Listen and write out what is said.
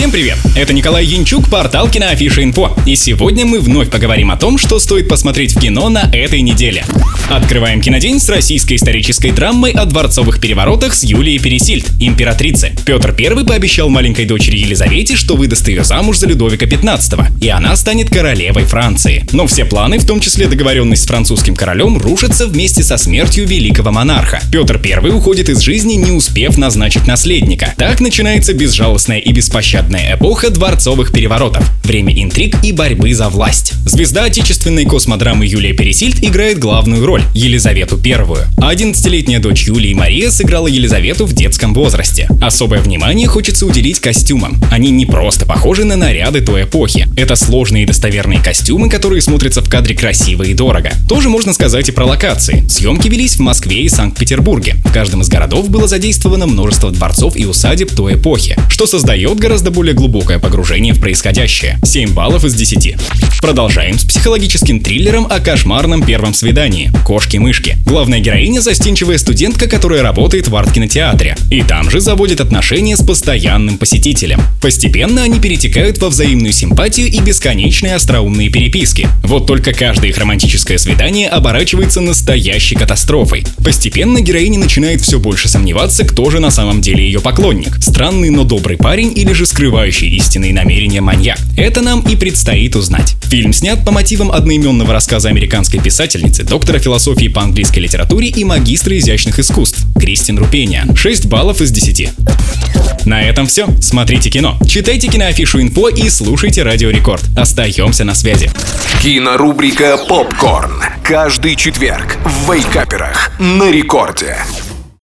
Всем привет! Это Николай Янчук, портал Киноафиша Инфо. И сегодня мы вновь поговорим о том, что стоит посмотреть в кино на этой неделе. Открываем кинодень с российской исторической драмой о дворцовых переворотах с Юлией Пересильд, императрицы. Петр I пообещал маленькой дочери Елизавете, что выдаст ее замуж за Людовика XV, и она станет королевой Франции. Но все планы, в том числе договоренность с французским королем, рушатся вместе со смертью великого монарха. Петр I уходит из жизни, не успев назначить наследника. Так начинается безжалостная и беспощадная эпоха дворцовых переворотов, время интриг и борьбы за власть. Звезда отечественной космодрамы Юлия Пересильд играет главную роль Елизавету. А 11-летняя дочь Юлии Мария сыграла Елизавету в детском возрасте. Особое внимание хочется уделить костюмам. Они не просто похожи на наряды той эпохи. Это сложные и достоверные костюмы, которые смотрятся в кадре красиво и дорого. Тоже можно сказать и про локации. Съемки велись в Москве и Санкт-Петербурге. В каждом из городов было задействовано множество дворцов и усадеб той эпохи, что создает гораздо более глубокое погружение в происходящее. 7 баллов из 10. Продолжаем с психологическим триллером о кошмарном первом свидании кошки-мышки. Главная героиня – застенчивая студентка, которая работает в арт-кинотеатре. И там же заводит отношения с постоянным посетителем. Постепенно они перетекают во взаимную симпатию и бесконечные остроумные переписки. Вот только каждое их романтическое свидание оборачивается настоящей катастрофой. Постепенно героиня начинает все больше сомневаться, кто же на самом деле ее поклонник. Странный, но добрый парень или же скрывающий истинные намерения маньяк. Это нам и предстоит узнать. Фильм снят по мотивам одноименного рассказа американской писательницы, доктора философии по английской литературе и магистра изящных искусств Кристин Рупения. 6 баллов из 10. На этом все. Смотрите кино, читайте киноафишу инфо и слушайте Радио Рекорд. Остаемся на связи. Кинорубрика «Попкорн». Каждый четверг в Вейкаперах на рекорде.